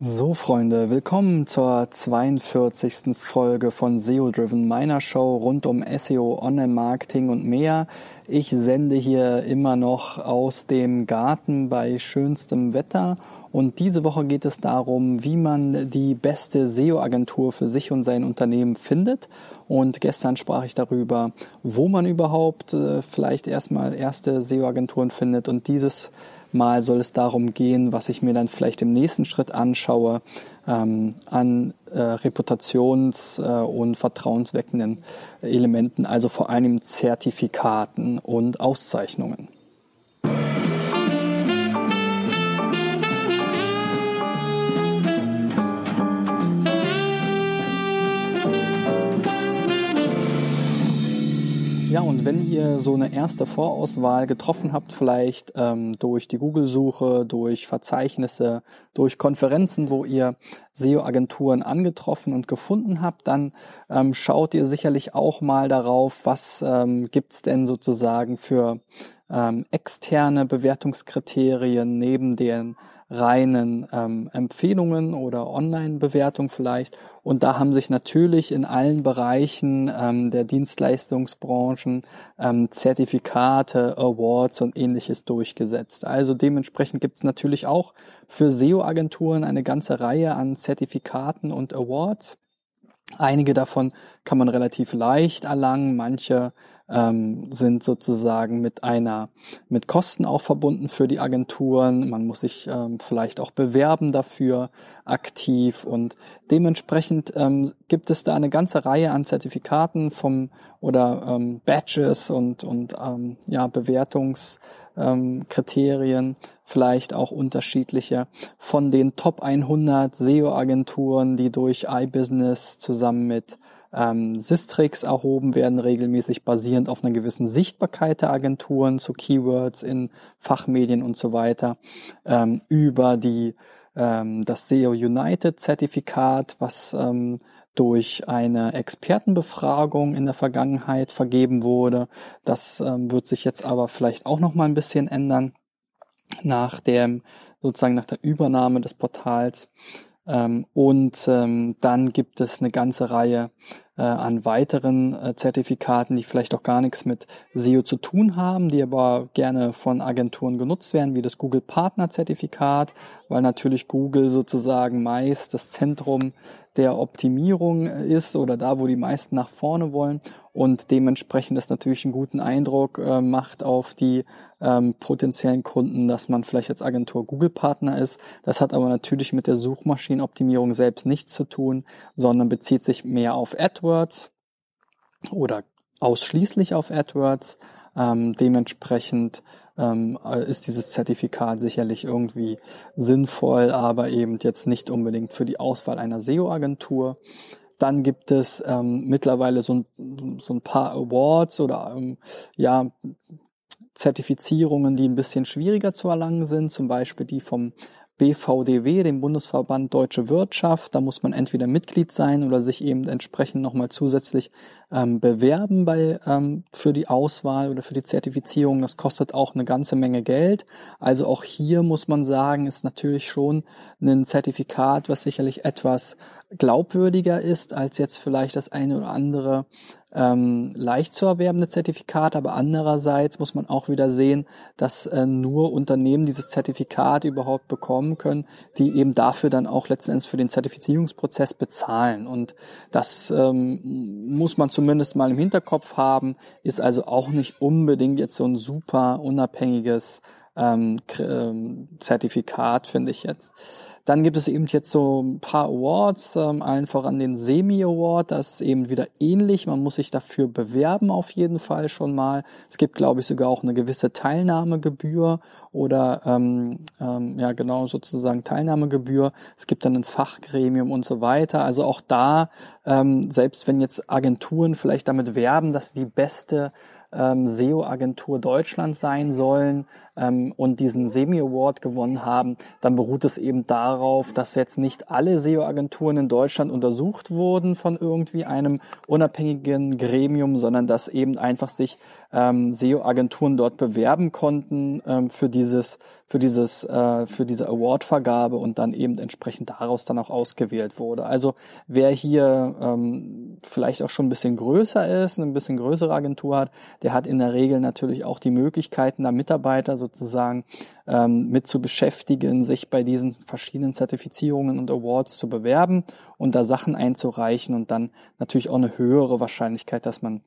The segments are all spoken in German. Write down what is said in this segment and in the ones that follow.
So, Freunde, willkommen zur 42. Folge von SEO Driven, meiner Show rund um SEO, Online-Marketing und mehr. Ich sende hier immer noch aus dem Garten bei schönstem Wetter und diese Woche geht es darum, wie man die beste SEO-Agentur für sich und sein Unternehmen findet. Und gestern sprach ich darüber, wo man überhaupt äh, vielleicht erstmal erste SEO-Agenturen findet und dieses Mal soll es darum gehen, was ich mir dann vielleicht im nächsten Schritt anschaue, ähm, an äh, reputations- äh, und vertrauensweckenden Elementen, also vor allem Zertifikaten und Auszeichnungen. Ja, und wenn ihr so eine erste Vorauswahl getroffen habt, vielleicht ähm, durch die Google-Suche, durch Verzeichnisse, durch Konferenzen, wo ihr SEO-Agenturen angetroffen und gefunden habt, dann ähm, schaut ihr sicherlich auch mal darauf, was ähm, gibt's denn sozusagen für ähm, externe Bewertungskriterien neben den reinen ähm, Empfehlungen oder Online-Bewertung vielleicht. Und da haben sich natürlich in allen Bereichen ähm, der Dienstleistungsbranchen ähm, Zertifikate, Awards und ähnliches durchgesetzt. Also dementsprechend gibt es natürlich auch für SEO-Agenturen eine ganze Reihe an Zertifikaten und Awards. Einige davon kann man relativ leicht erlangen, manche ähm, sind sozusagen mit einer, mit Kosten auch verbunden für die Agenturen. Man muss sich ähm, vielleicht auch bewerben dafür aktiv und dementsprechend ähm, gibt es da eine ganze Reihe an Zertifikaten vom oder ähm, Badges und, und ähm, ja, Bewertungs ähm, Kriterien, vielleicht auch unterschiedliche, von den Top 100 SEO-Agenturen, die durch iBusiness zusammen mit ähm, Sistrix erhoben werden, regelmäßig basierend auf einer gewissen Sichtbarkeit der Agenturen zu Keywords in Fachmedien und so weiter, ähm, über die ähm, das SEO United Zertifikat, was ähm, durch eine Expertenbefragung in der Vergangenheit vergeben wurde. Das ähm, wird sich jetzt aber vielleicht auch noch mal ein bisschen ändern nach dem sozusagen nach der Übernahme des Portals. Ähm, und ähm, dann gibt es eine ganze Reihe äh, an weiteren äh, Zertifikaten, die vielleicht auch gar nichts mit SEO zu tun haben, die aber gerne von Agenturen genutzt werden, wie das Google Partner Zertifikat, weil natürlich Google sozusagen meist das Zentrum der Optimierung ist oder da, wo die meisten nach vorne wollen und dementsprechend das natürlich einen guten Eindruck äh, macht auf die ähm, potenziellen Kunden, dass man vielleicht als Agentur Google-Partner ist. Das hat aber natürlich mit der Suchmaschinenoptimierung selbst nichts zu tun, sondern bezieht sich mehr auf AdWords oder ausschließlich auf AdWords. Ähm, dementsprechend ähm, ist dieses Zertifikat sicherlich irgendwie sinnvoll, aber eben jetzt nicht unbedingt für die Auswahl einer SEO-Agentur. Dann gibt es ähm, mittlerweile so ein, so ein paar Awards oder ähm, ja Zertifizierungen, die ein bisschen schwieriger zu erlangen sind, zum Beispiel die vom BVDW, dem Bundesverband Deutsche Wirtschaft. Da muss man entweder Mitglied sein oder sich eben entsprechend nochmal zusätzlich ähm, bewerben bei, ähm, für die Auswahl oder für die Zertifizierung. Das kostet auch eine ganze Menge Geld. Also auch hier muss man sagen, ist natürlich schon ein Zertifikat, was sicherlich etwas glaubwürdiger ist als jetzt vielleicht das eine oder andere ähm, leicht zu erwerbende Zertifikat, aber andererseits muss man auch wieder sehen, dass äh, nur Unternehmen dieses Zertifikat überhaupt bekommen können, die eben dafür dann auch letzten Endes für den Zertifizierungsprozess bezahlen. Und das ähm, muss man zumindest mal im Hinterkopf haben, ist also auch nicht unbedingt jetzt so ein super unabhängiges ähm, ähm, Zertifikat, finde ich jetzt. Dann gibt es eben jetzt so ein paar Awards, ähm, allen voran den Semi-Award, das ist eben wieder ähnlich. Man muss sich dafür bewerben auf jeden Fall schon mal. Es gibt, glaube ich, sogar auch eine gewisse Teilnahmegebühr oder ähm, ähm, ja genau sozusagen Teilnahmegebühr. Es gibt dann ein Fachgremium und so weiter. Also auch da, ähm, selbst wenn jetzt Agenturen vielleicht damit werben, dass die beste ähm, SEO-Agentur Deutschland sein sollen ähm, und diesen Semi-Award gewonnen haben, dann beruht es eben darauf, dass jetzt nicht alle SEO-Agenturen in Deutschland untersucht wurden von irgendwie einem unabhängigen Gremium, sondern dass eben einfach sich ähm, SEO-Agenturen dort bewerben konnten ähm, für dieses für dieses äh, für diese Award-Vergabe und dann eben entsprechend daraus dann auch ausgewählt wurde. Also wer hier ähm, vielleicht auch schon ein bisschen größer ist, ein bisschen größere Agentur hat, der hat in der Regel natürlich auch die Möglichkeiten, da Mitarbeiter sozusagen ähm, mit zu beschäftigen, sich bei diesen verschiedenen Zertifizierungen und Awards zu bewerben und da Sachen einzureichen und dann natürlich auch eine höhere Wahrscheinlichkeit, dass man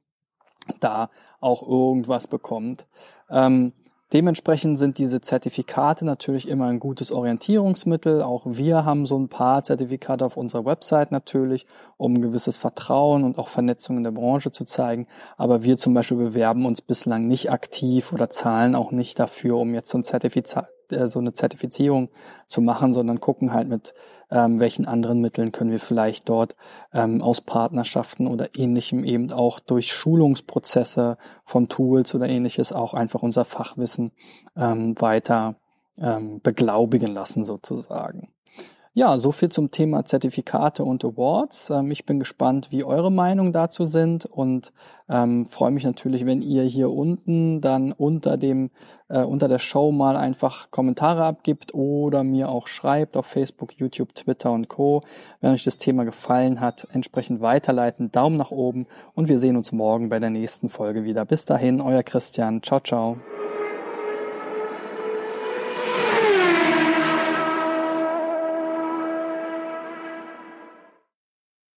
da auch irgendwas bekommt. Ähm, Dementsprechend sind diese Zertifikate natürlich immer ein gutes Orientierungsmittel. Auch wir haben so ein paar Zertifikate auf unserer Website natürlich, um ein gewisses Vertrauen und auch Vernetzung in der Branche zu zeigen. Aber wir zum Beispiel bewerben uns bislang nicht aktiv oder zahlen auch nicht dafür, um jetzt so ein Zertifikat äh, so eine Zertifizierung zu machen, sondern gucken halt mit ähm, welchen anderen Mitteln können wir vielleicht dort ähm, aus Partnerschaften oder ähnlichem eben auch durch Schulungsprozesse von Tools oder ähnliches auch einfach unser Fachwissen ähm, weiter ähm, beglaubigen lassen sozusagen. Ja, so viel zum Thema Zertifikate und Awards. Ähm, ich bin gespannt, wie eure Meinung dazu sind und ähm, freue mich natürlich, wenn ihr hier unten dann unter dem äh, unter der Show mal einfach Kommentare abgibt oder mir auch schreibt auf Facebook, YouTube, Twitter und Co. Wenn euch das Thema gefallen hat, entsprechend weiterleiten, Daumen nach oben und wir sehen uns morgen bei der nächsten Folge wieder. Bis dahin, euer Christian. Ciao, ciao.